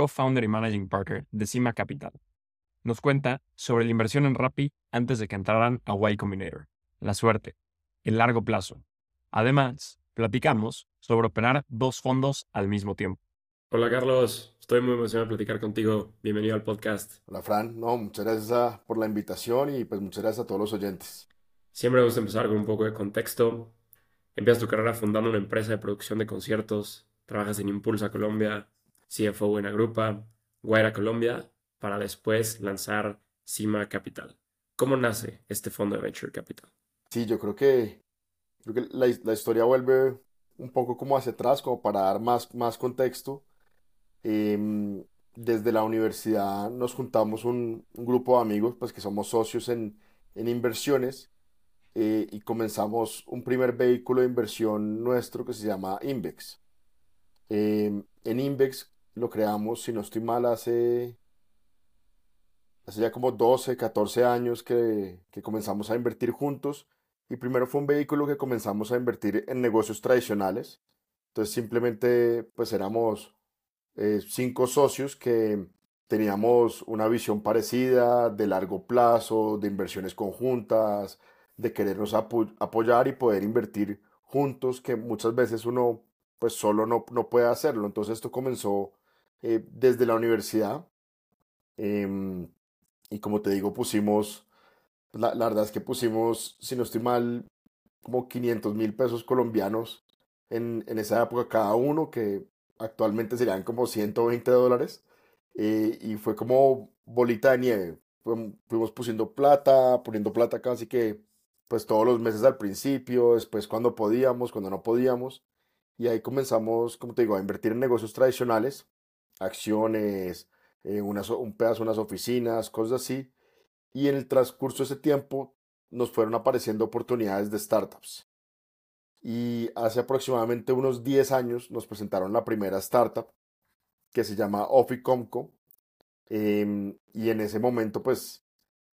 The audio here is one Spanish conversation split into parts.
co-founder y managing partner de Cima Capital. Nos cuenta sobre la inversión en Rappi antes de que entraran a Y Combinator, la suerte, el largo plazo. Además, platicamos sobre operar dos fondos al mismo tiempo. Hola Carlos, estoy muy emocionado de platicar contigo. Bienvenido al podcast. Hola Fran, no, muchas gracias ah, por la invitación y pues muchas gracias a todos los oyentes. Siempre me gusta empezar con un poco de contexto. Empiezas tu carrera fundando una empresa de producción de conciertos, trabajas en Impulsa Colombia, CFO en Agrupa, Guaira Colombia, para después lanzar Cima Capital. ¿Cómo nace este fondo de Venture Capital? Sí, yo creo que, la, historia vuelve un poco como hacia atrás, como para dar más, más contexto. Em, desde la universidad nos juntamos un, grupo de amigos, pues que somos socios en, inversiones, eh, y comenzamos un primer vehículo de inversión nuestro que se llama Invex. Em, en Invex lo creamos, si no estoy mal, hace, hace ya como 12, 14 años que, comenzamos a invertir juntos. Y primero fue un vehículo que comenzamos a invertir en negocios tradicionales. Entonces simplemente pues éramos eh, cinco socios que teníamos una visión parecida de largo plazo, de inversiones conjuntas, de querernos apoyar y poder invertir juntos, que muchas veces uno pues solo no, no puede hacerlo. Entonces esto comenzó eh, desde la universidad. Em, y como te digo, pusimos, la, la, verdad es que pusimos, si no estoy mal, como 500 mil pesos colombianos en, en, esa época cada uno, que actualmente serían como 120 dólares. Eh, y fue como bolita de nieve. Fuimos pusiendo plata, poniendo plata casi que pues todos los meses al principio, después cuando podíamos, cuando no podíamos. Y ahí comenzamos, como te digo, a invertir en negocios tradicionales acciones, eh, un pedazo unas oficinas, cosas así. Y en el transcurso de ese tiempo nos fueron apareciendo oportunidades de startups. Y hace aproximadamente unos 10 años nos presentaron la primera startup que se llama Oficomco. Em, y en ese momento pues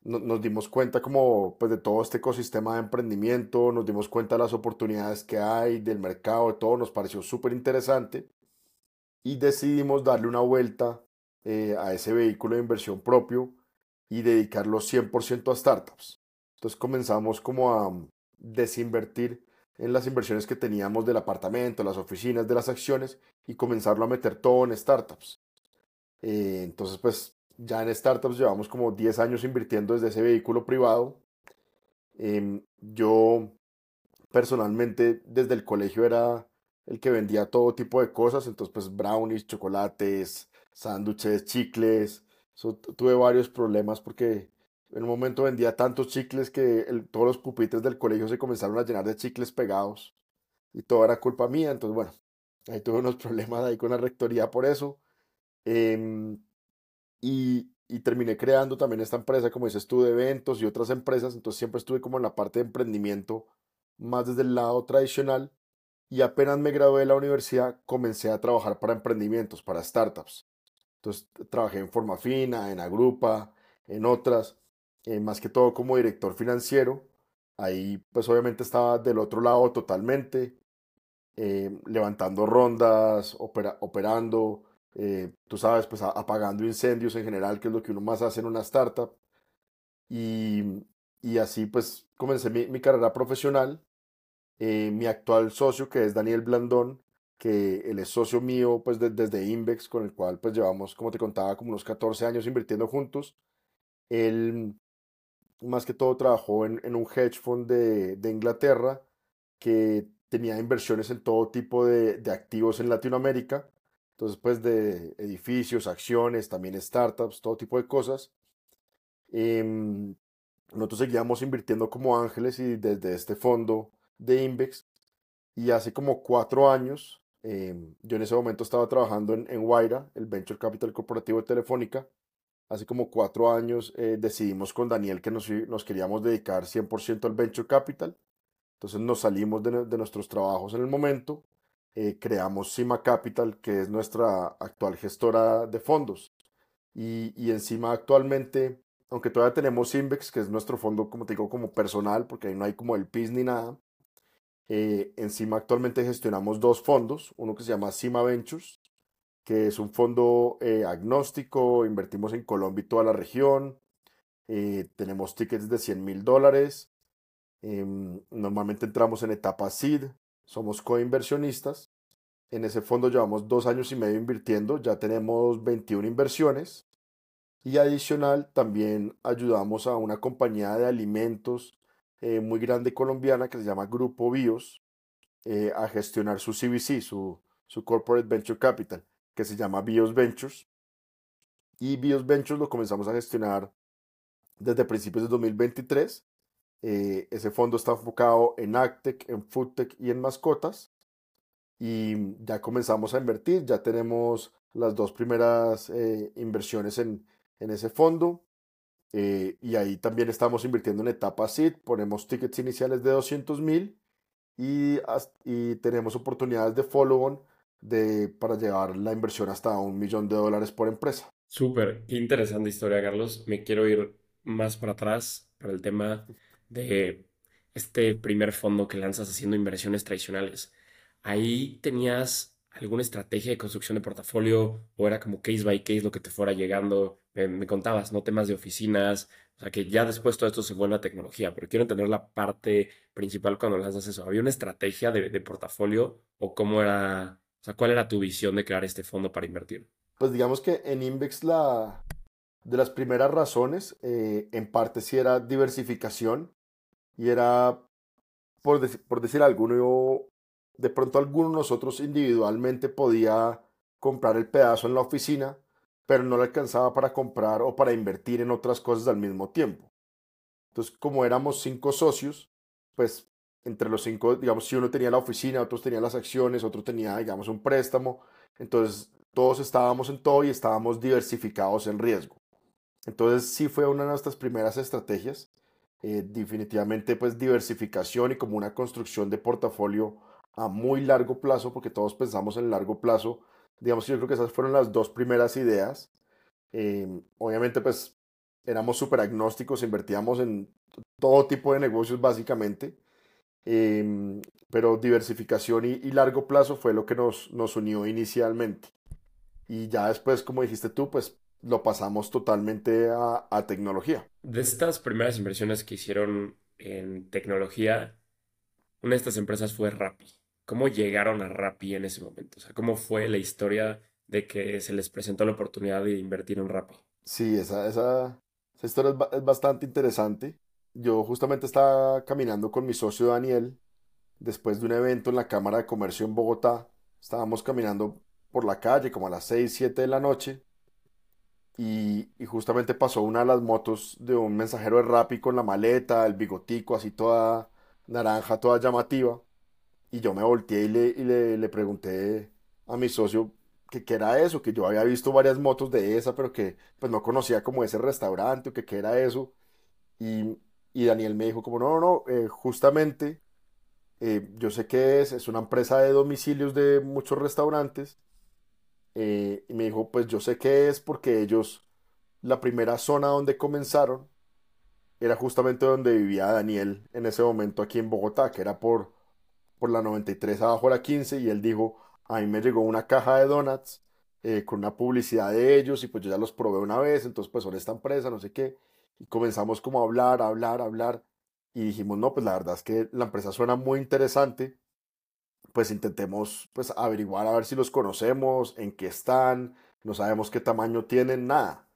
nos dimos cuenta como pues de todo este ecosistema de emprendimiento, nos dimos cuenta de las oportunidades que hay, del mercado, de todo, nos pareció súper interesante y decidimos darle una vuelta eh, a ese vehículo de inversión propio y dedicarlo 100% a startups. Entonces comenzamos como a desinvertir en las inversiones que teníamos del apartamento, las oficinas, de las acciones y comenzarlo a meter todo en startups. Eh, entonces pues ya en startups llevamos como 10 años invirtiendo desde ese vehículo privado. Em, yo personalmente desde el colegio era el que vendía todo tipo de cosas, entonces pues brownies, chocolates, sándwiches, chicles. tuve varios problemas porque en un momento vendía tantos chicles que todos los pupitres del colegio se comenzaron a llenar de chicles pegados y todo era culpa mía, entonces bueno, ahí tuve unos problemas ahí con la rectoría por eso. Em, y, y terminé creando también esta empresa, como dices tú, de eventos y otras empresas, entonces siempre estuve como en la parte de emprendimiento más desde el lado tradicional y apenas me gradué de la universidad comencé a trabajar para emprendimientos, para startups. Entonces trabajé en Forma Fina, en Agrupa, en otras, eh, más que todo como director financiero. Ahí pues obviamente estaba del otro lado totalmente, eh, levantando rondas, operando, eh, tú sabes, pues apagando incendios en general, que es lo que uno más hace en una startup. Y, y así pues comencé mi carrera profesional eh, mi actual socio, que es Daniel Blandón, que él es socio mío pues desde Invex, con el cual pues llevamos, como te contaba, como unos 14 años invirtiendo juntos. Él más que todo trabajó en, en un hedge fund de, de, Inglaterra que tenía inversiones en todo tipo de, de, activos en Latinoamérica. Entonces pues de edificios, acciones, también startups, todo tipo de cosas. Em, nosotros seguíamos invirtiendo como ángeles y desde este fondo de Invex y hace como cuatro años, em, yo en ese momento estaba trabajando en, en el Venture Capital Corporativo de Telefónica, hace como cuatro años, eh, decidimos con Daniel que nos, nos queríamos dedicar 100% al Venture Capital. Entonces nos salimos de, de nuestros trabajos en el momento, eh, creamos Cima Capital, que es nuestra actual gestora de fondos. Y, y encima actualmente, aunque todavía tenemos Invex, que es nuestro fondo, como te digo, como personal, porque ahí no hay como el PIS ni nada, eh, encima actualmente gestionamos dos fondos, uno que se llama Cima Ventures, que es un fondo eh, agnóstico, invertimos en Colombia y toda la región, eh, tenemos tickets de 100 mil dólares, em, normalmente entramos en etapa seed, somos coinversionistas, en ese fondo llevamos dos años y medio invirtiendo, ya tenemos 21 inversiones y adicional también ayudamos a una compañía de alimentos eh, muy grande colombiana que se llama Grupo Bios a gestionar su CVC, su, su Corporate Venture Capital que se llama Bios Ventures. Y Bios Ventures lo comenzamos a gestionar desde principios de 2023. Eh, ese fondo está enfocado en AgTech, en FoodTech y en mascotas. Y ya comenzamos a invertir, ya tenemos las dos primeras eh, inversiones en, en, ese fondo. Eh, y ahí también estamos invirtiendo en etapa SID, ponemos tickets iniciales de 200 mil y, y tenemos oportunidades de follow-on de, para llevar la inversión hasta un millón de dólares por empresa. Súper, qué interesante historia, Carlos. Me quiero ir más para atrás para el tema de este primer fondo que lanzas haciendo inversiones tradicionales. Ahí tenías alguna estrategia de construcción de portafolio o era como case by case lo que te fuera llegando. Me, contabas, no temas de oficinas, o sea que ya después todo esto se vuelve a tecnología, pero quiero entender la parte principal cuando lanzas eso. ¿Había una estrategia de, de portafolio o cómo era sea, ¿cuál era tu visión de crear este fondo para invertir? Pues digamos que en Invex la, de las primeras razones, eh, en parte sí era diversificación y era, por, decir algo, de pronto alguno de nosotros individualmente podía comprar el pedazo en la oficina, pero no le alcanzaba para comprar o para invertir en otras cosas al mismo tiempo. Entonces, como éramos cinco socios, pues entre los cinco, digamos, si uno tenía la oficina, otros tenían las acciones, otro tenía, digamos, un préstamo. Entonces, todos estábamos en todo y estábamos diversificados en riesgo. Entonces, sí fue una de nuestras primeras estrategias. Eh, definitivamente, pues, diversificación y como una construcción de portafolio a muy largo plazo, porque todos pensamos en largo plazo. Digamos, yo creo que esas fueron las dos primeras ideas. Em, obviamente, pues, éramos súper agnósticos, invertíamos en todo tipo de negocios, básicamente Em, pero diversificación y, largo plazo fue lo que nos, nos unió inicialmente. Y ya después, como dijiste tú, pues lo pasamos totalmente a, a tecnología. De estas primeras inversiones que hicieron en tecnología, una de estas empresas fue Rappi. ¿Cómo llegaron a Rappi en ese momento? O sea, ¿cómo fue la historia de que se les presentó la oportunidad de invertir en Rappi? Sí, esa, esa, historia es, bastante interesante yo justamente estaba caminando con mi socio Daniel después de un evento en la Cámara de Comercio en Bogotá. Estábamos caminando por la calle como a las 6, 7 de la noche y, justamente pasó una de las motos de un mensajero de Rappi con la maleta, el bigotico así toda naranja, toda llamativa. Y yo me volteé y le, y le, le pregunté a mi socio que qué era eso, que yo había visto varias motos de esa, pero que pues no conocía como ese restaurante o que qué era eso. Y, y Daniel me dijo como, no, no, no, eh, justamente eh, yo sé que es, es una empresa de domicilios de muchos restaurantes. Eh, y me dijo, pues yo sé que es porque ellos, la primera zona donde comenzaron era justamente donde vivía Daniel en ese momento aquí en Bogotá, que era por, por la 93 abajo la 15, y él dijo, a mí me llegó una caja de donuts con una publicidad de ellos y pues yo ya los probé una vez, entonces pues son esta empresa, no sé qué. Y comenzamos como a hablar, a hablar, a hablar. Y dijimos, no, pues la verdad es que la empresa suena muy interesante. Pues intentemos pues averiguar a ver si los conocemos, en qué están, no sabemos qué tamaño tienen, nada.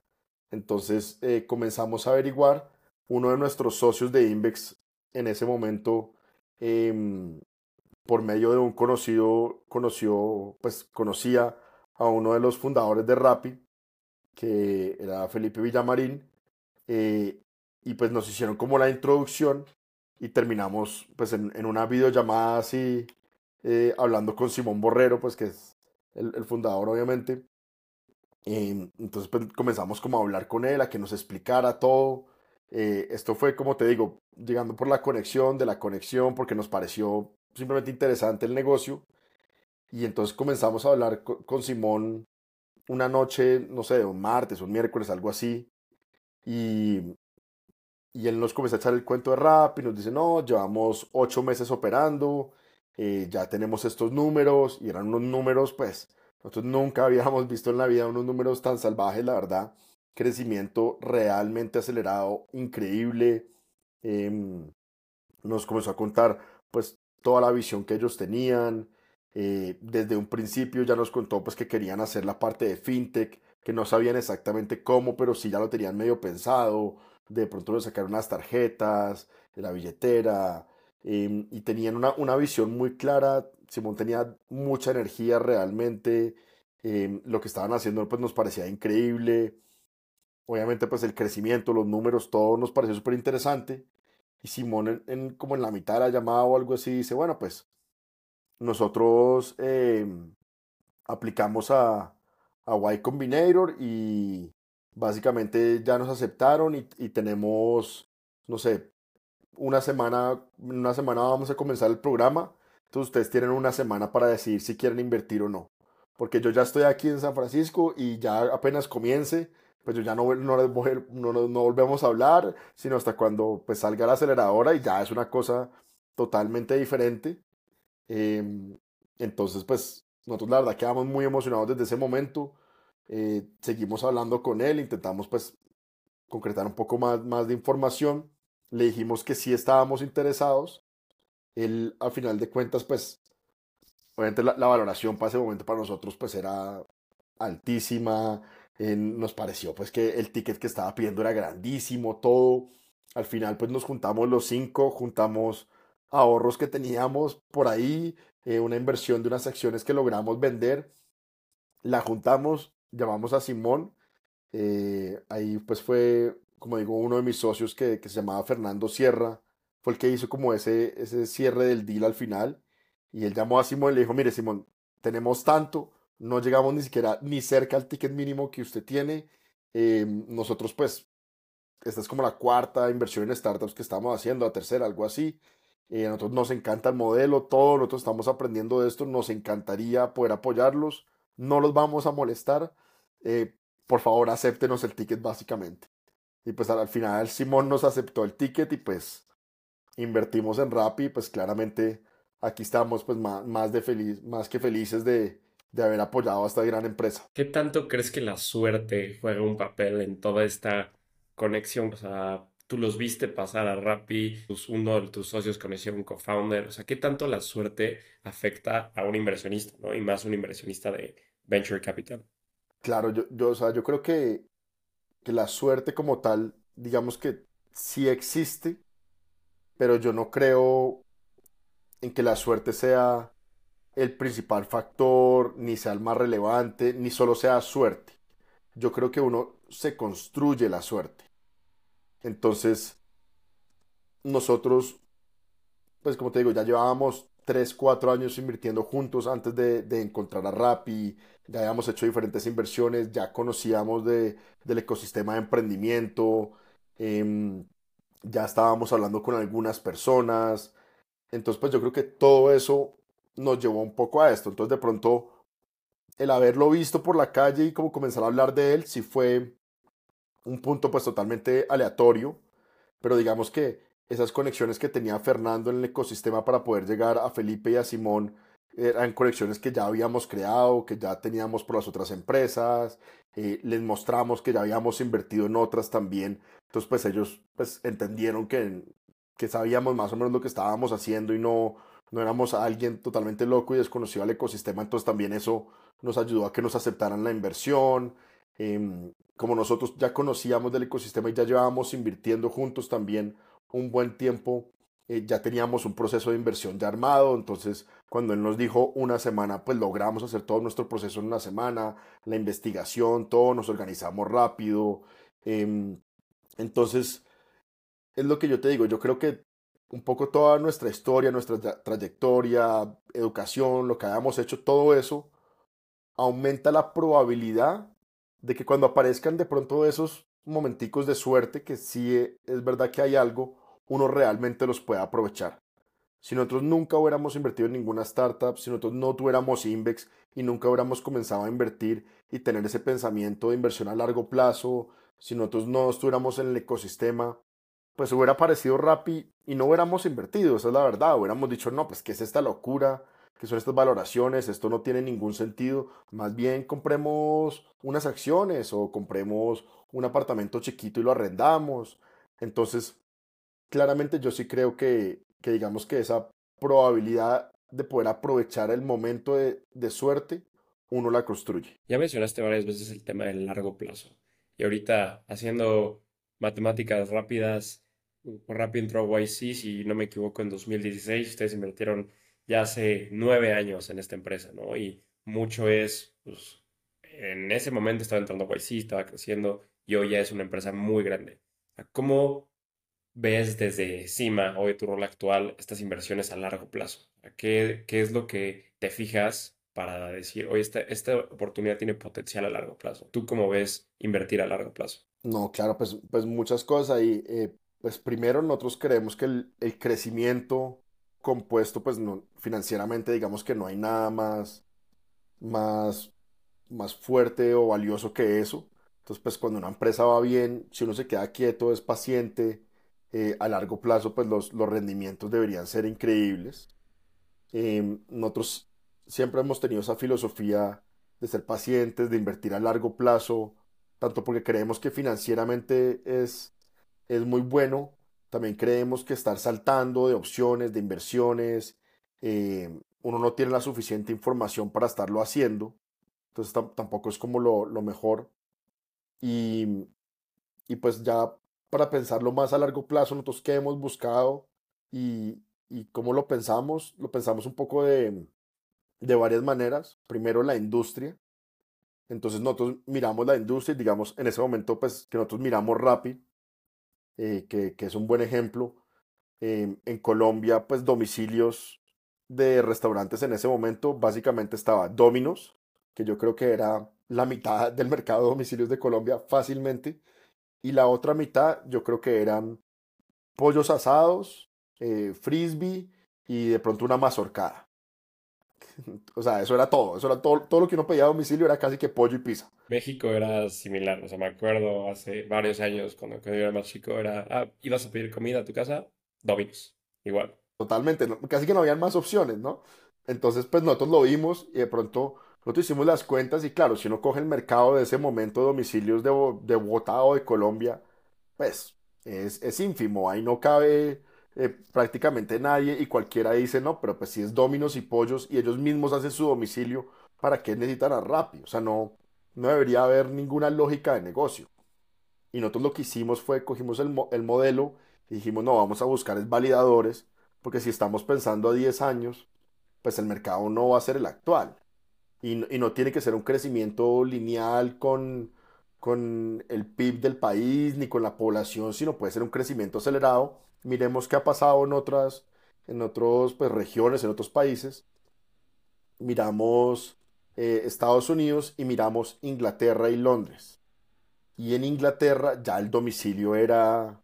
Entonces eh, comenzamos a averiguar. Uno de nuestros socios de Invex en ese momento, em, por medio de un conocido, conoció, pues conocía a uno de los fundadores de Rappi, que era Felipe Villamarín, eh, y pues nos hicieron como la introducción y terminamos pues en, en una videollamada así, eh, hablando con Simón Borrero, pues que es el, fundador obviamente. Em, entonces pues, comenzamos como a hablar con él, a que nos explicara todo. Eh, esto fue, como te digo, llegando por la conexión, de la conexión, porque nos pareció simplemente interesante el negocio. Y entonces comenzamos a hablar con, Simón una noche, no sé, un martes, un miércoles, algo así. Y, y él nos comenzó a echar el cuento de rap y nos dice, no, llevamos ocho meses operando, eh, ya tenemos estos números, y eran unos números, pues, nosotros nunca habíamos visto en la vida unos números tan salvajes, la verdad. Crecimiento realmente acelerado, increíble. Em, nos comenzó a contar, toda la visión que ellos tenían. Eh, desde un principio ya nos contó, pues, que querían hacer la parte de fintech, que no sabían exactamente cómo, pero sí ya lo tenían medio pensado. De pronto de sacar unas tarjetas, la billetera, em, y tenían una, una visión muy clara Simón tenía mucha energía realmente. Em, lo que estaban haciendo pues nos parecía increíble. Obviamente pues el crecimiento, los números, todo nos pareció súper interesante. Y Simón en, como en la mitad de la llamada o algo así dice, bueno pues nosotros em, aplicamos a, a Y Combinator y básicamente ya nos aceptaron y, y tenemos, no sé, una semana, una semana vamos a comenzar el programa entonces ustedes tienen una semana para decidir si quieren invertir o no. Porque yo ya estoy aquí en San Francisco y ya apenas comience, pues yo ya no, no, no, no volvemos a hablar, sino hasta cuando pues salga la aceleradora y ya es una cosa totalmente diferente. Em, entonces pues nosotros la verdad quedamos muy emocionados desde ese momento. Eh, seguimos hablando con él, intentamos pues concretar un poco más, más de información. Le dijimos que sí estábamos interesados él, al final de cuentas, pues, obviamente la, valoración para ese momento para nosotros, pues, era altísima. Nos pareció, pues, que el ticket que estaba pidiendo era grandísimo, todo. Al final, pues, nos juntamos los cinco, juntamos ahorros que teníamos por ahí, eh, una inversión de unas acciones que logramos vender. La juntamos, llamamos a Simón. Eh, ahí, pues, fue, como digo, uno de mis socios que, que se llamaba Fernando Sierra fue el que hizo como ese, ese cierre del deal al final. Y él llamó a Simón y le dijo, mire Simón, tenemos tanto, no llegamos ni siquiera ni cerca al ticket mínimo que usted tiene. Eh, nosotros pues, esta es como la cuarta inversión en startups que estamos haciendo, la tercera, algo así. Eh, nosotros nos encanta el modelo, todo, nosotros estamos aprendiendo de esto, nos encantaría poder apoyarlos, no los vamos a molestar. Eh, por favor, acéptenos el ticket básicamente. Y pues al final Simón nos aceptó el ticket y pues invertimos en Rappi, pues claramente aquí estamos pues más, más, de feliz, más que felices de, de haber apoyado a esta gran empresa. ¿Qué tanto crees que la suerte juega un papel en toda esta conexión? O sea, tú los viste pasar a Rappi, uno de tus socios conoció a un co-founder. O sea, ¿qué tanto la suerte afecta a un inversionista, ¿no? Y más un inversionista de venture capital. Claro, yo, yo, o sea, yo creo que, que la suerte como tal, digamos que sí existe, pero yo no creo en que la suerte sea el principal factor, ni sea el más relevante, ni solo sea suerte. Yo creo que uno se construye la suerte. Entonces, nosotros, pues como te digo, ya llevábamos 3, 4 años invirtiendo juntos antes de, encontrar a Rappi, ya habíamos hecho diferentes inversiones, ya conocíamos de, del ecosistema de emprendimiento. Em, ya estábamos hablando con algunas personas. Entonces, pues yo creo que todo eso nos llevó un poco a esto. Entonces, de pronto, el haberlo visto por la calle y como comenzar a hablar de él, sí fue un punto pues totalmente aleatorio. Pero digamos que esas conexiones que tenía Fernando en el ecosistema para poder llegar a Felipe y a Simón eran conexiones que ya habíamos creado, que ya teníamos por las otras empresas, eh, les mostramos que ya habíamos invertido en otras también, entonces pues ellos pues entendieron que, que sabíamos más o menos lo que estábamos haciendo y no, no éramos alguien totalmente loco y desconocido al ecosistema, entonces también eso nos ayudó a que nos aceptaran la inversión. Em, como nosotros ya conocíamos del ecosistema y ya llevábamos invirtiendo juntos también un buen tiempo, eh, ya teníamos un proceso de inversión ya armado, entonces cuando él nos dijo una semana, pues logramos hacer todo nuestro proceso en una semana, la investigación, todo, nos organizamos rápido. Em, entonces, es lo que yo te digo, yo creo que un poco toda nuestra historia, nuestra trayectoria, educación, lo que hayamos hecho, todo eso aumenta la probabilidad de que cuando aparezcan de pronto esos momenticos de suerte, que sí es verdad que hay algo, uno realmente los pueda aprovechar. Si nosotros nunca hubiéramos invertido en ninguna startup, si nosotros no tuviéramos Invex y nunca hubiéramos comenzado a invertir y tener ese pensamiento de inversión a largo plazo, si nosotros no estuviéramos en el ecosistema, pues hubiera aparecido Rappi y no hubiéramos invertido, esa es la verdad, hubiéramos dicho, no, pues qué es esta locura, qué son estas valoraciones, esto no tiene ningún sentido, más bien compremos unas acciones o compremos un apartamento chiquito y lo arrendamos. Entonces, claramente yo sí creo que, que digamos que esa probabilidad de poder aprovechar el momento de, de suerte, uno la construye. Ya mencionaste varias veces el tema del largo plazo. Y ahorita haciendo matemáticas rápidas, Rappi entró a YC, si no me equivoco, en 2016. Ustedes invirtieron ya hace nueve años en esta empresa, ¿no? Y mucho es, pues, en ese momento estaba entrando a YC, estaba creciendo, y hoy ya es una empresa muy grande. ¿Cómo ves desde encima, hoy tu rol actual, estas inversiones a largo plazo? ¿Qué, qué es lo que te fijas para decir, oye, esta, esta oportunidad tiene potencial a largo plazo? ¿Tú cómo ves invertir a largo plazo? No, claro, pues, pues muchas cosas ahí. Eh, pues primero nosotros creemos que el, el crecimiento compuesto, pues no, financieramente digamos que no hay nada más, más, más fuerte o valioso que eso. Entonces, pues cuando una empresa va bien, si uno se queda quieto, es paciente, eh, a largo plazo, pues los, los rendimientos deberían ser increíbles. Em, nosotros siempre hemos tenido esa filosofía de ser pacientes, de invertir a largo plazo, tanto porque creemos que financieramente es, es muy bueno, también creemos que estar saltando de opciones, de inversiones, eh, uno no tiene la suficiente información para estarlo haciendo, entonces tampoco es como lo, lo mejor. Y, y pues ya para pensarlo más a largo plazo, nosotros que hemos buscado y, y cómo lo pensamos, lo pensamos un poco de, de varias maneras. Primero la industria. Entonces nosotros miramos la industria, digamos, en ese momento pues que nosotros miramos Rappi, eh, que, que, es un buen ejemplo. Eh, en Colombia pues domicilios de restaurantes en ese momento básicamente estaba Domino's, que yo creo que era la mitad del mercado de domicilios de Colombia fácilmente. Y la otra mitad yo creo que eran pollos asados, eh, frisbee y de pronto una mazorcada. O sea, eso era todo. Eso era todo, todo lo que uno pedía a domicilio era casi que pollo y pizza. México era similar. O sea, me acuerdo hace varios años cuando, yo era más chico, era, ah, ibas a pedir comida a tu casa, Domino's. Igual. Totalmente. Casi que no habían más opciones, ¿no? Entonces, pues nosotros lo vimos y de pronto nosotros hicimos las cuentas y claro, si uno coge el mercado de ese momento de domicilios de, de Bogotá o de Colombia, pues es, es ínfimo, ahí no cabe eh, prácticamente nadie y cualquiera dice, no, pero pues si es Dominos y Pollos y ellos mismos hacen su domicilio, ¿para qué necesitan a Rappi? O sea, no, no debería haber ninguna lógica de negocio. Y nosotros lo que hicimos fue, cogimos el, el modelo y dijimos, no, vamos a buscar es validadores, porque si estamos pensando a 10 años, pues el mercado no va a ser el actual y, no tiene que ser un crecimiento lineal con, con el PIB del país ni con la población, sino puede ser un crecimiento acelerado. Miremos qué ha pasado en otras, en otros, pues, regiones, en otros países. Miramos eh, Estados Unidos y miramos Inglaterra y Londres. Y en Inglaterra ya el domicilio era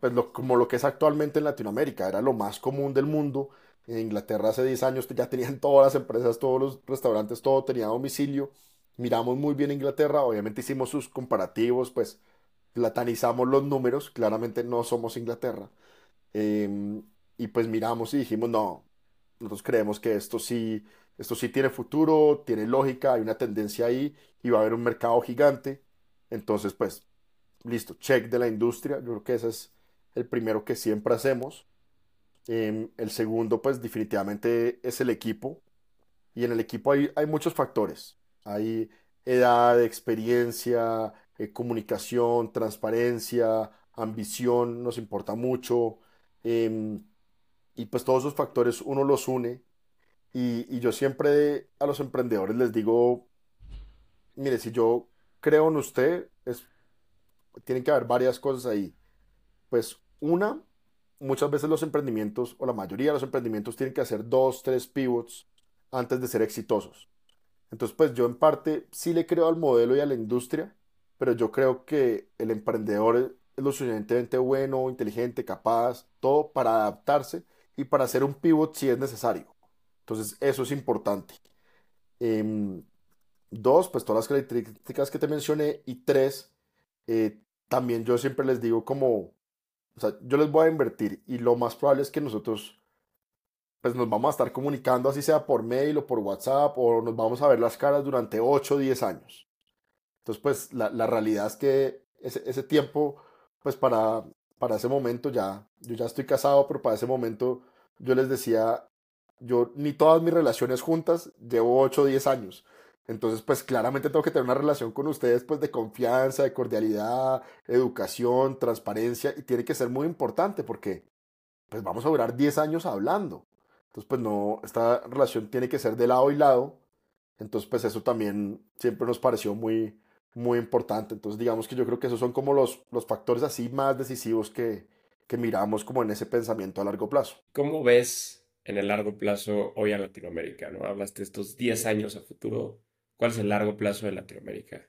pues como lo que es actualmente en Latinoamérica, era lo más común del mundo en Inglaterra hace 10 años ya tenían todas las empresas, todos los restaurantes, todo tenía domicilio. Miramos muy bien Inglaterra, obviamente hicimos sus comparativos, pues platanizamos los números, claramente no somos Inglaterra. Em, y pues miramos y dijimos, no, nosotros creemos que esto sí, esto sí tiene futuro, tiene lógica, hay una tendencia ahí y va a haber un mercado gigante. Entonces, pues, listo, check de la industria, yo creo que ese es el primero que siempre hacemos. Em, el segundo, pues definitivamente es el equipo. Y en el equipo hay, hay muchos factores. Hay edad, experiencia, eh, comunicación, transparencia, ambición, nos importa mucho. Em, y pues todos esos factores uno los une. Y, yo siempre a los emprendedores les digo, mire, si yo creo en usted, es, tienen que haber varias cosas ahí. Pues una, muchas veces los emprendimientos, o la mayoría de los emprendimientos, tienen que hacer dos, tres pivots antes de ser exitosos. Entonces, pues yo en parte sí le creo al modelo y a la industria, pero yo creo que el emprendedor lo suficientemente bueno, inteligente, capaz, todo para adaptarse y para hacer un pivot si es necesario. Entonces, eso es importante. Em, dos, pues todas las características que te mencioné. Y tres, eh, también yo siempre les digo como, o sea, yo les voy a invertir y lo más probable es que nosotros pues nos vamos a estar comunicando así sea por mail o por WhatsApp o nos vamos a ver las caras durante 8 o 10 años. Entonces pues la, realidad es que ese, tiempo pues para, para ese momento ya, yo ya estoy casado, pero para ese momento yo les decía, yo ni todas mis relaciones juntas llevo 8 o 10 años. Entonces, pues claramente tengo que tener una relación con ustedes, pues de confianza, de cordialidad, educación, transparencia, y tiene que ser muy importante porque, pues vamos a durar 10 años hablando. Entonces, pues no, esta relación tiene que ser de lado y lado. Entonces, pues eso también siempre nos pareció muy, muy importante. Entonces, digamos que yo creo que esos son como los, los factores así más decisivos que, que miramos como en ese pensamiento a largo plazo. ¿Cómo ves en el largo plazo hoy a Latinoamérica? ¿no? Hablaste de estos 10 años a futuro ¿Cuál es el largo plazo de Latinoamérica?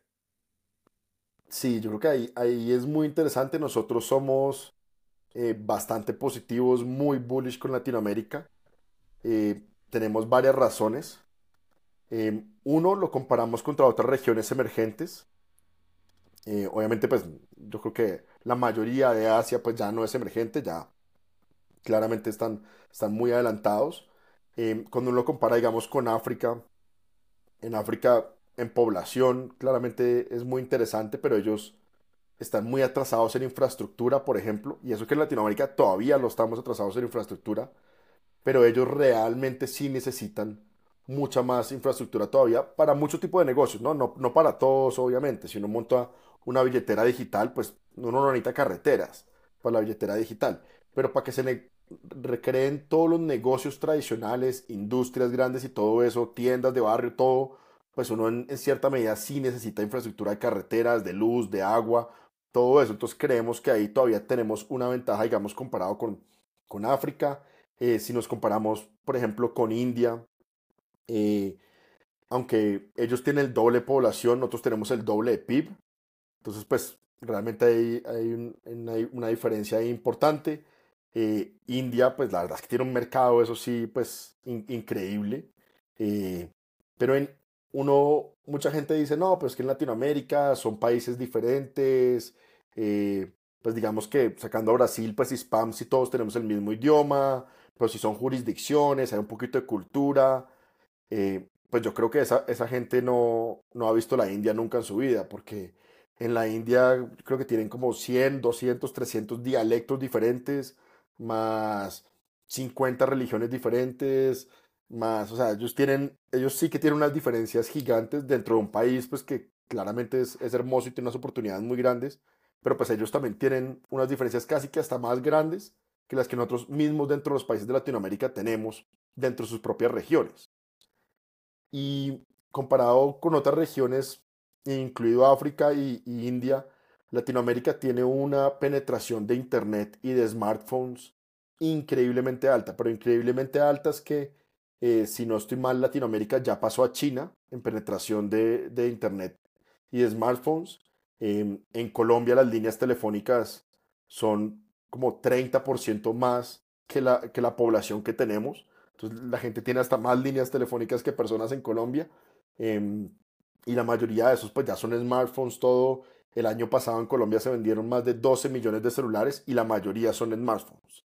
Sí, yo creo que ahí, ahí es muy interesante. Nosotros somos eh, bastante positivos, muy bullish con Latinoamérica. Eh, tenemos varias razones. Eh, uno, lo comparamos contra otras regiones emergentes. Obviamente, pues yo creo que la mayoría de Asia pues ya no es emergente, ya claramente están, están muy adelantados. cuando uno lo compara, digamos, con África, en África en población claramente es muy interesante, pero ellos están muy atrasados en infraestructura, por ejemplo, y eso que en Latinoamérica todavía lo estamos atrasados en infraestructura, pero ellos realmente sí necesitan mucha más infraestructura todavía para mucho tipo de negocios, ¿no? No, no para todos, obviamente. Si uno monta una billetera digital, pues uno no necesita carreteras para la billetera digital, pero para que se recreen todos los negocios tradicionales, industrias grandes y todo eso, tiendas de barrio, todo, pues uno en, cierta medida sí necesita infraestructura de carreteras, de luz, de agua, todo eso. Entonces creemos que ahí todavía tenemos una ventaja, digamos, comparado con, con África. Eh, si nos comparamos, por ejemplo, con India, eh, aunque ellos tienen el doble población, nosotros tenemos el doble de PIB. Entonces, pues realmente hay, hay, una diferencia importante. Eh, India, pues la verdad es que tiene un mercado, eso sí, pues increíble. pero en, uno, mucha gente dice, no, pero es que en Latinoamérica son países diferentes, eh, pues digamos que sacando a Brasil, pues spam si todos tenemos el mismo idioma, pero si son jurisdicciones, hay un poquito de cultura, eh, pues yo creo que esa, esa gente no, no ha visto la India nunca en su vida, porque en la India creo que tienen como 100, 200, 300 dialectos diferentes, más 50 religiones diferentes, más, o sea, ellos tienen, ellos sí que tienen unas diferencias gigantes dentro de un país, pues que claramente es, es hermoso y tiene unas oportunidades muy grandes, pero pues ellos también tienen unas diferencias casi que hasta más grandes que las que nosotros mismos dentro de los países de Latinoamérica tenemos dentro de sus propias regiones. Y comparado con otras regiones, incluido África y, India, Latinoamérica tiene una penetración de Internet y de smartphones increíblemente alta, pero increíblemente alta es que eh, si no estoy mal, Latinoamérica ya pasó a China en penetración de, de Internet y de smartphones. Em, en Colombia las líneas telefónicas son como 30% más que la, que la población que tenemos. Entonces la gente tiene hasta más líneas telefónicas que personas en Colombia. Em, y la mayoría de esos pues ya son smartphones, todo. El año pasado en Colombia se vendieron más de 12 millones de celulares y la mayoría son smartphones.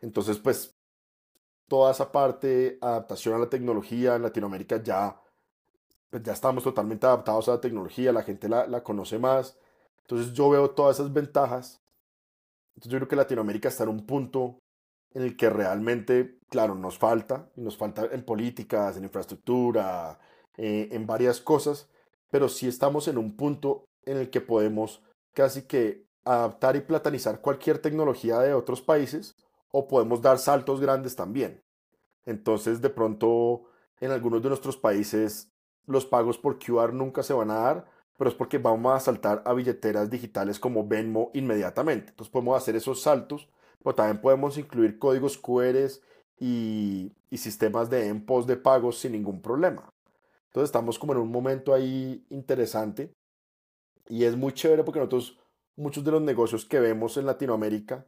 Entonces pues toda esa parte, adaptación a la tecnología en Latinoamérica ya, pues ya estamos totalmente adaptados a la tecnología, la gente la, la conoce más. Entonces yo veo todas esas ventajas. Entonces yo creo que Latinoamérica está en un punto en el que realmente, claro, nos falta, y nos falta en políticas, en infraestructura, eh, en varias cosas, pero sí estamos en un punto en el que podemos casi que adaptar y platanizar cualquier tecnología de otros países o podemos dar saltos grandes también. Entonces, de pronto, en algunos de nuestros países, los pagos por QR nunca se van a dar, pero es porque vamos a saltar a billeteras digitales como Venmo inmediatamente. Entonces, podemos hacer esos saltos, pero también podemos incluir códigos QR y, sistemas de EMPOS de pagos sin ningún problema. Entonces, estamos como en un momento ahí interesante. Y es muy chévere porque nosotros, muchos de los negocios que vemos en Latinoamérica,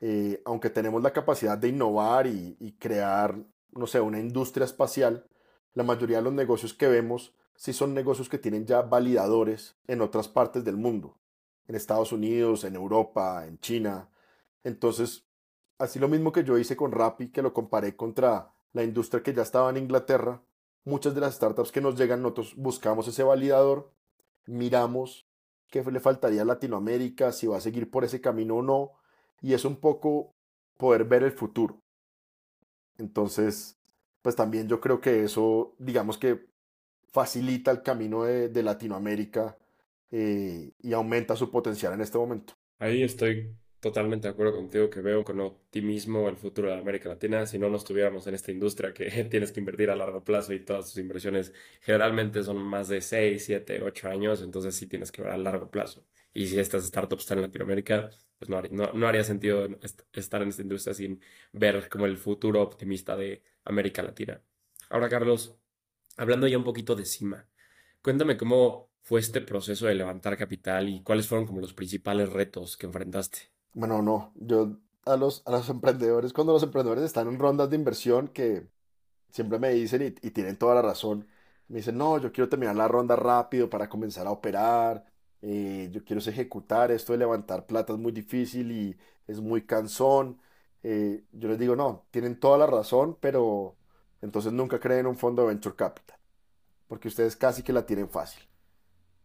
eh, aunque tenemos la capacidad de innovar y, y, crear, no sé, una industria espacial, la mayoría de los negocios que vemos sí son negocios que tienen ya validadores en otras partes del mundo, en Estados Unidos, en Europa, en China. Entonces, así lo mismo que yo hice con Rappi, que lo comparé contra la industria que ya estaba en Inglaterra, muchas de las startups que nos llegan, nosotros buscamos ese validador, miramos qué le faltaría a Latinoamérica, si va a seguir por ese camino o no, y es un poco poder ver el futuro. Entonces, pues también yo creo que eso, digamos que facilita el camino de, Latinoamérica eh, y aumenta su potencial en este momento. Ahí estoy totalmente de acuerdo contigo que veo con optimismo el futuro de América Latina. Si no, no estuviéramos en esta industria que tienes que invertir a largo plazo y todas tus inversiones generalmente son más de 6, 7, 8 años, entonces sí tienes que ver a largo plazo. Y si estas startups están en Latinoamérica, pues no, no, no haría sentido estar en esta industria sin ver como el futuro optimista de América Latina. Ahora, Carlos, hablando ya un poquito de CIMA, cuéntame cómo fue este proceso de levantar capital y cuáles fueron como los principales retos que enfrentaste. Bueno, no, yo a los, a los emprendedores, cuando los emprendedores están en rondas de inversión que siempre me dicen y, tienen toda la razón, me dicen, no, yo quiero terminar la ronda rápido para comenzar a operar, eh, yo quiero ejecutar, esto de levantar plata es muy difícil y es muy cansón. Eh, yo les digo, no, tienen toda la razón, pero entonces nunca creen en un fondo de venture capital, porque ustedes casi que la tienen fácil.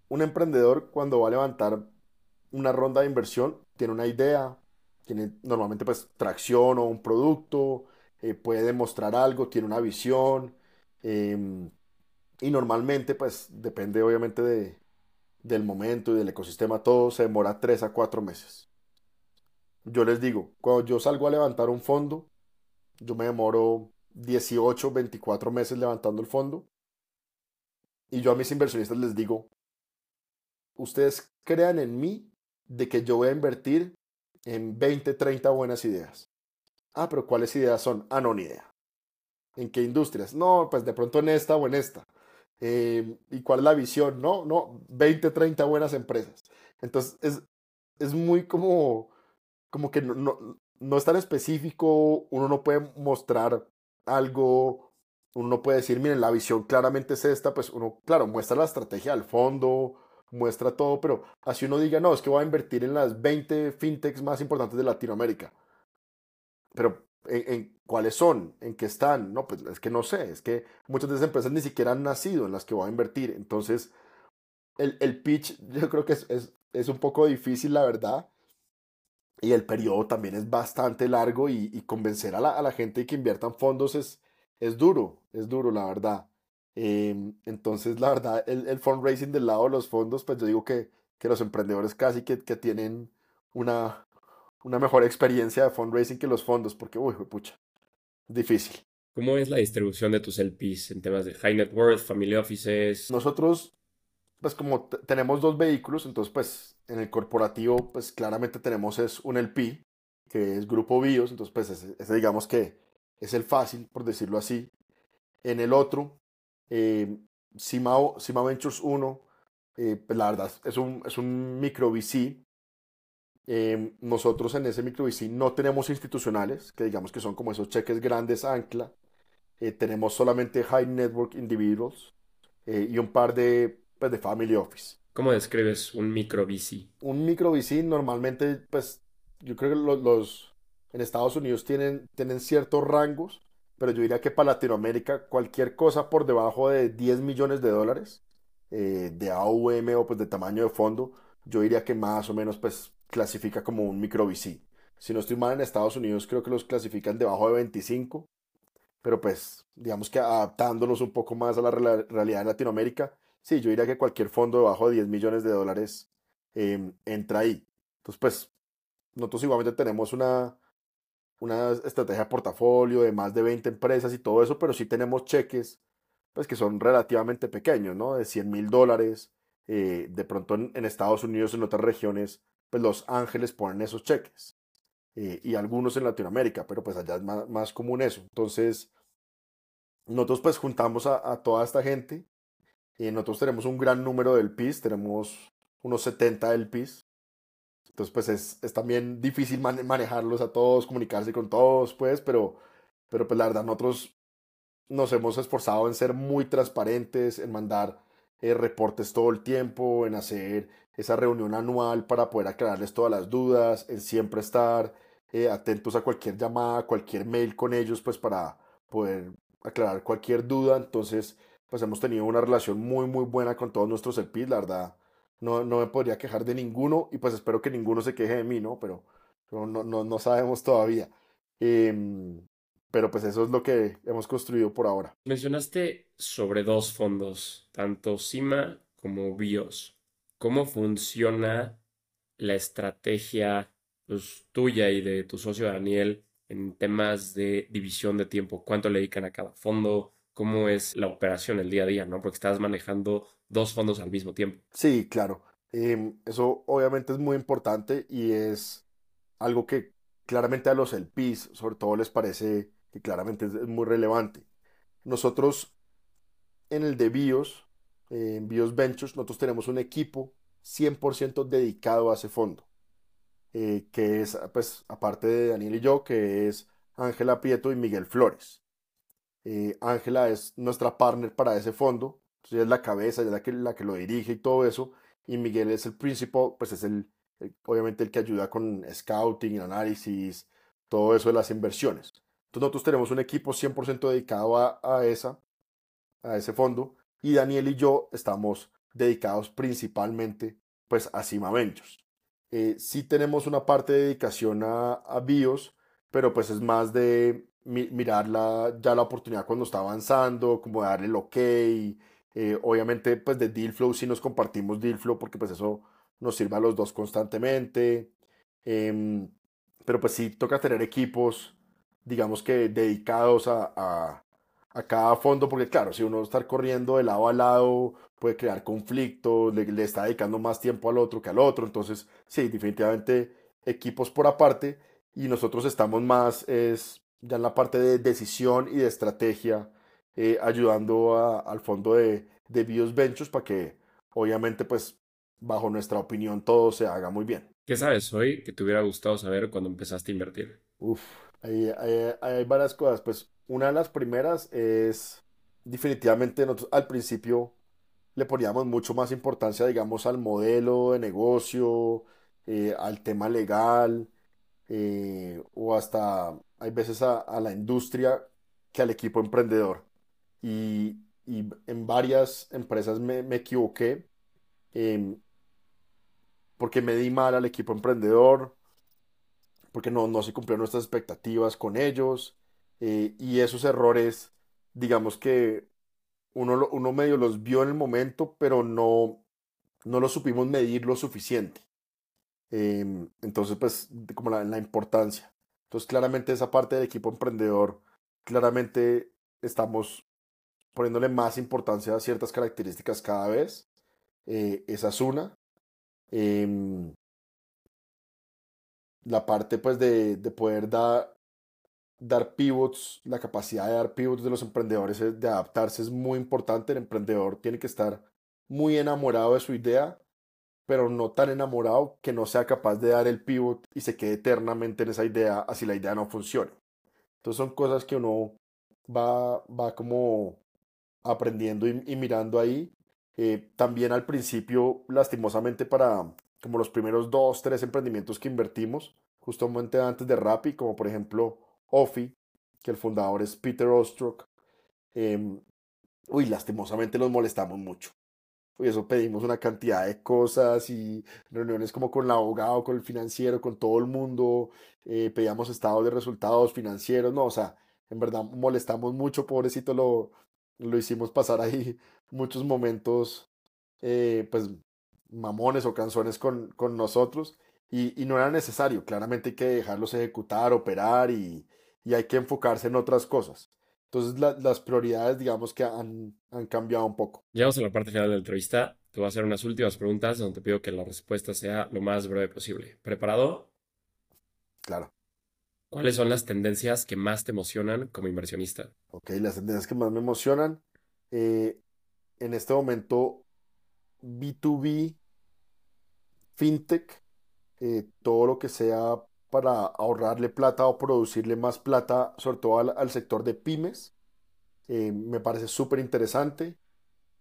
Un emprendedor cuando va a levantar una ronda de inversión tiene una idea, tiene normalmente pues tracción o un producto, eh, puede demostrar algo, tiene una visión em, y normalmente pues depende obviamente de, del momento y del ecosistema, todo se demora 3 a 4 meses. Yo les digo, cuando yo salgo a levantar un fondo, yo me demoro 18, 24 meses levantando el fondo. Y yo a mis inversionistas les digo, ustedes crean en mí de que yo voy a invertir en 20, 30 buenas ideas. Ah, pero ¿cuáles ideas son? Ah, no, ni idea. ¿En qué industrias? No, pues de pronto en esta o en esta. Eh, ¿Y cuál es la visión? No, no, 20, 30 buenas empresas. Entonces es, es muy como, como que no, no, no es tan específico, uno no puede mostrar algo, uno no puede decir, miren, la visión claramente es esta, pues uno, claro, muestra la estrategia al fondo, muestra todo, pero así uno diga, no, es que voy a invertir en las 20 fintechs más importantes de Latinoamérica. Pero, ¿en, cuáles son? ¿En qué están? No, pues es que no sé, es que muchas de esas empresas ni siquiera han nacido en las que voy a invertir. Entonces, el, el pitch yo creo que es, es, es, un poco difícil, la verdad. Y el periodo también es bastante largo y, y convencer a la, a la gente que inviertan fondos es, es duro, es duro, la verdad. Em, entonces, la verdad, el, el, fundraising del lado de los fondos, pues yo digo que, que los emprendedores casi que, que tienen una, una mejor experiencia de fundraising que los fondos, porque, uy, pucha, difícil. ¿Cómo es la distribución de tus LPs en temas de high net worth, family offices? Nosotros, pues como tenemos dos vehículos, entonces pues en el corporativo, pues claramente tenemos es un LP, que es Grupo BIOS, entonces pues ese, ese digamos que es el fácil, por decirlo así. En el otro eh, Cima, Ventures 1, eh, pues la verdad es un, es un micro VC. Eh, nosotros en ese micro VC no tenemos institucionales, que digamos que son como esos cheques grandes ancla. Eh, tenemos solamente high network individuals y un par de, pues, de family office. ¿Cómo describes un micro VC? Un micro VC normalmente, pues yo creo que los, los en Estados Unidos tienen, tienen ciertos rangos pero yo diría que para Latinoamérica cualquier cosa por debajo de 10 millones de dólares eh, de AUM o pues de tamaño de fondo, yo diría que más o menos pues clasifica como un micro VC. Si no estoy mal en Estados Unidos creo que los clasifican debajo de 25, pero pues digamos que adaptándolos un poco más a la realidad de Latinoamérica, sí, yo diría que cualquier fondo debajo de 10 millones de dólares em, entra ahí. Entonces pues nosotros igualmente tenemos una una estrategia de portafolio de más de 20 empresas y todo eso, pero sí tenemos cheques pues que son relativamente pequeños, ¿no? De 100 mil dólares. Eh, de pronto en, Estados Unidos, en otras regiones, pues los ángeles ponen esos cheques. Eh, y algunos en Latinoamérica, pero pues allá es más, común eso. Entonces, nosotros pues juntamos a, toda esta gente. y nosotros tenemos un gran número del PIS, tenemos unos 70 LPs. Entonces, pues es, es también difícil manejarlos a todos, comunicarse con todos, pues, pero, pero pues la verdad nosotros nos hemos esforzado en ser muy transparentes, en mandar eh, reportes todo el tiempo, en hacer esa reunión anual para poder aclararles todas las dudas, en siempre estar eh, atentos a cualquier llamada, cualquier mail con ellos, pues para poder aclarar cualquier duda. Entonces, pues hemos tenido una relación muy, muy buena con todos nuestros LPs, la verdad. No, no me podría quejar de ninguno y pues espero que ninguno se queje de mí, ¿no? Pero, no, no, no sabemos todavía. Em, pero pues eso es lo que hemos construido por ahora. Mencionaste sobre dos fondos, tanto CIMA como BIOS. ¿Cómo funciona la estrategia pues, tuya y de tu socio Daniel en temas de división de tiempo? ¿Cuánto le dedican a cada fondo? ¿Cómo es la operación el día a día? ¿no? Porque estás manejando dos fondos al mismo tiempo. Sí, claro. Em, eso obviamente es muy importante y es algo que claramente a los LPs sobre todo les parece que claramente es, muy relevante. Nosotros en el de BIOS, en BIOS Ventures, nosotros tenemos un equipo 100% dedicado a ese fondo, eh, que es, pues, aparte de Daniel y yo, que es Ángela Prieto y Miguel Flores. Eh, Ángela es nuestra partner para ese fondo, entonces es la cabeza, es la que, la que lo dirige y todo eso, y Miguel es el principal, pues es el, obviamente el que ayuda con scouting, análisis, todo eso de las inversiones. Entonces nosotros tenemos un equipo 100% dedicado a, a, esa, a ese fondo y Daniel y yo estamos dedicados principalmente pues a Cima Ventures. Eh, sí tenemos una parte de dedicación a, a BIOS, pero pues es más de mirar la, ya la oportunidad cuando está avanzando, como darle el ok. Eh, obviamente pues de deal flow sí nos compartimos deal flow porque pues eso nos sirve a los dos constantemente. Em, pero pues sí toca tener equipos digamos que dedicados a, a, cada fondo, porque claro, si uno está corriendo de lado a lado puede crear conflictos, le, está dedicando más tiempo al otro que al otro, entonces sí, definitivamente equipos por aparte y nosotros estamos más ya en la parte de decisión y de estrategia, eh, ayudando al fondo de, de BIOS Ventures para que obviamente pues bajo nuestra opinión todo se haga muy bien. ¿Qué sabes hoy que te hubiera gustado saber cuando empezaste a invertir? Uf, hay, hay, varias cosas. Pues una de las primeras es definitivamente nosotros al principio le poníamos mucho más importancia, digamos, al modelo de negocio, eh, al tema legal, eh, o hasta hay veces a, la industria que al equipo emprendedor. Y, y en varias empresas me, me equivoqué em, porque me di mal al equipo emprendedor, porque no, no se cumplieron nuestras expectativas con ellos eh, y esos errores, digamos que uno, uno medio los vio en el momento, pero no, no los supimos medir lo suficiente. Em, entonces, pues, como la importancia. Entonces, claramente esa parte del equipo emprendedor, claramente estamos poniéndole más importancia a ciertas características cada vez. Eh, esa es una. Em, la parte pues de, de poder dar, dar pivots, la capacidad de dar pivots de los emprendedores, de adaptarse es muy importante. El emprendedor tiene que estar muy enamorado de su idea, pero no tan enamorado que no sea capaz de dar el pivot y se quede eternamente en esa idea, así la idea no funcione. Entonces son cosas que uno va, va como aprendiendo y, mirando ahí. Eh, también al principio, lastimosamente para, como los primeros dos, tres emprendimientos que invertimos, justamente antes de Rappi, como por ejemplo Ofi, que el fundador es Peter Ostrock. Em, uy, lastimosamente nos molestamos mucho. Y eso pedimos una cantidad de cosas y reuniones como con el abogado, con el financiero, con todo el mundo. Eh, pedíamos estados de resultados financieros. No, o sea, en verdad molestamos mucho, pobrecito, lo, lo hicimos pasar ahí muchos momentos, eh, pues mamones o canzones con, con nosotros y, y, no era necesario. Claramente hay que dejarlos ejecutar, operar y, y hay que enfocarse en otras cosas. Entonces las prioridades, digamos que han, han, cambiado un poco. Llegamos a la parte final de la entrevista. Te voy a hacer unas últimas preguntas donde te pido que la respuesta sea lo más breve posible. ¿Preparado? Claro. ¿Cuáles son las tendencias que más te emocionan como inversionista? Ok, las tendencias que más me emocionan. Eh, en este momento B2B fintech, eh, todo lo que sea para ahorrarle plata o producirle más plata, sobre todo al, sector de pymes. Eh, me parece súper interesante.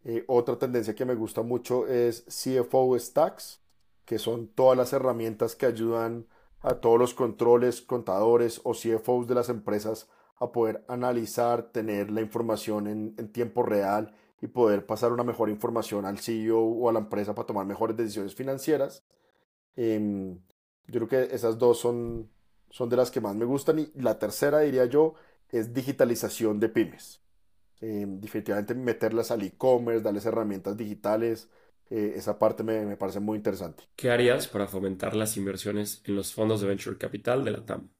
Eh, otra tendencia que me gusta mucho es CFO Stacks, que son todas las herramientas que ayudan a todos los controles, contadores o CFOs de las empresas a poder analizar, tener la información en, tiempo real y poder pasar una mejor información al CEO o a la empresa para tomar mejores decisiones financieras. Em, yo creo que esas dos son, son de las que más me gustan. Y la tercera, diría yo, es digitalización de pymes. Em, definitivamente meterlas al e-commerce, darles herramientas digitales. Eh, esa parte me, me, parece muy interesante. ¿Qué harías para fomentar las inversiones en los fondos de venture capital de la TAM?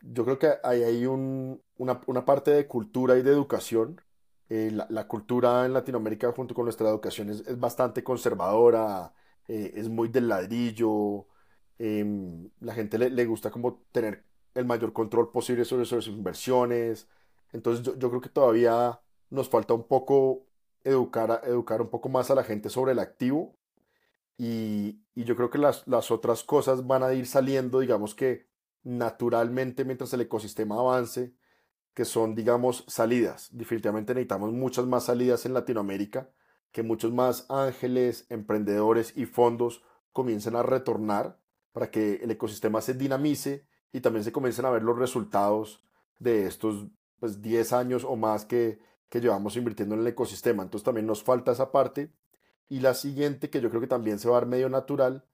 Yo creo que ahí hay un, una, una, parte de cultura y de educación. Eh, la, la, cultura en Latinoamérica junto con nuestra educación es, es bastante conservadora, eh, es muy del ladrillo, em, la gente le, le, gusta como tener el mayor control posible sobre, sobre sus inversiones. Entonces yo, yo, creo que todavía nos falta un poco educar, educar un poco más a la gente sobre el activo y, y yo creo que las, las otras cosas van a ir saliendo, digamos que naturalmente mientras el ecosistema avance, que son, digamos, salidas. Definitivamente necesitamos muchas más salidas en Latinoamérica que muchos más ángeles, emprendedores y fondos comiencen a retornar para que el ecosistema se dinamice y también se comiencen a ver los resultados de estos pues, 10 años o más que, que llevamos invirtiendo en el ecosistema. Entonces también nos falta esa parte. Y la siguiente, que yo creo que también se va a dar medio natural,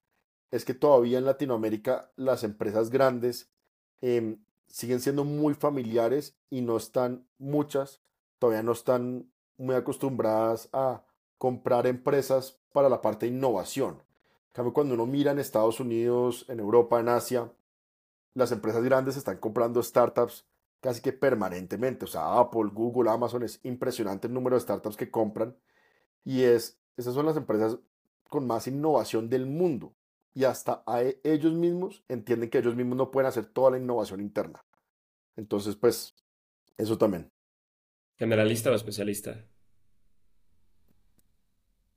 es que todavía en Latinoamérica las empresas grandes eh, siguen siendo muy familiares y no están muchas, todavía no están muy acostumbradas a comprar empresas para la parte de innovación. En cambio, cuando uno mira en Estados Unidos, en Europa, en Asia, las empresas grandes están comprando startups casi que permanentemente. O sea, Apple, Google, Amazon, es impresionante el número de startups que compran. Y es, esas son las empresas con más innovación del mundo. Y hasta a e, ellos mismos entienden que ellos mismos no pueden hacer toda la innovación interna. Entonces, pues, eso también. ¿Generalista o especialista?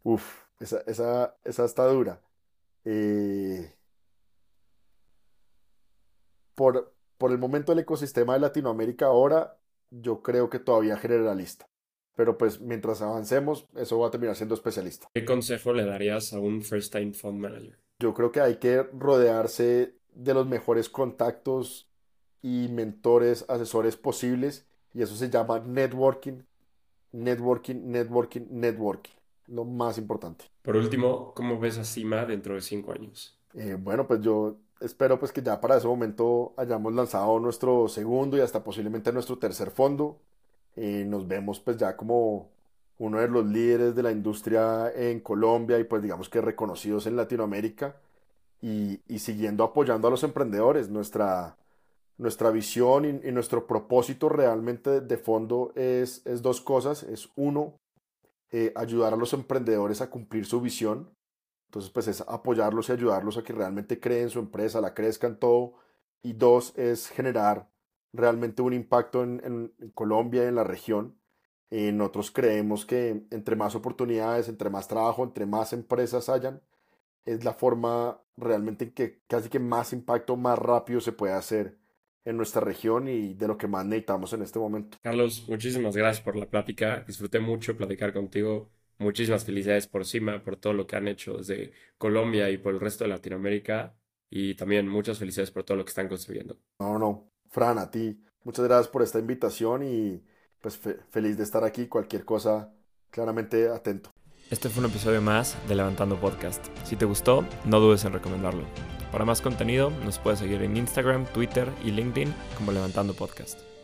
Uf, esa, esa, esa está dura. Eh, por, por el momento el ecosistema de Latinoamérica ahora, yo creo que todavía generalista. Pero pues mientras avancemos, eso va a terminar siendo especialista. ¿Qué consejo le darías a un first time fund manager? Yo creo que hay que rodearse de los mejores contactos y mentores, asesores posibles. Y eso se llama networking, networking, networking, networking lo más importante. Por último, ¿cómo ves a Cima dentro de cinco años? Eh, bueno, pues yo espero pues que ya para ese momento hayamos lanzado nuestro segundo y hasta posiblemente nuestro tercer fondo. Eh, nos vemos pues ya como uno de los líderes de la industria en Colombia y pues digamos que reconocidos en Latinoamérica y, y siguiendo apoyando a los emprendedores. Nuestra, nuestra visión y, y nuestro propósito realmente de, de fondo es, es dos cosas. Es uno, eh, ayudar a los emprendedores a cumplir su visión. Entonces, pues es apoyarlos y ayudarlos a que realmente creen su empresa, la crezcan todo. Y dos, es generar realmente un impacto en, Colombia y en la región. Eh, nosotros creemos que entre más oportunidades, entre más trabajo, entre más empresas hayan, es la forma realmente en que casi que más impacto, más rápido se puede hacer en nuestra región y de lo que más necesitamos en este momento. Carlos, muchísimas gracias por la plática. Disfruté mucho platicar contigo. Muchísimas felicidades por CIMA, por todo lo que han hecho desde Colombia y por el resto de Latinoamérica. Y también muchas felicidades por todo lo que están construyendo. No, no, Fran, a ti. Muchas gracias por esta invitación y pues fe feliz de estar aquí. Cualquier cosa, claramente atento. Este fue un episodio más de Levantando Podcast. Si te gustó, no dudes en recomendarlo. Para más contenido, nos puedes seguir en Instagram, Twitter y LinkedIn como Levantando Podcast.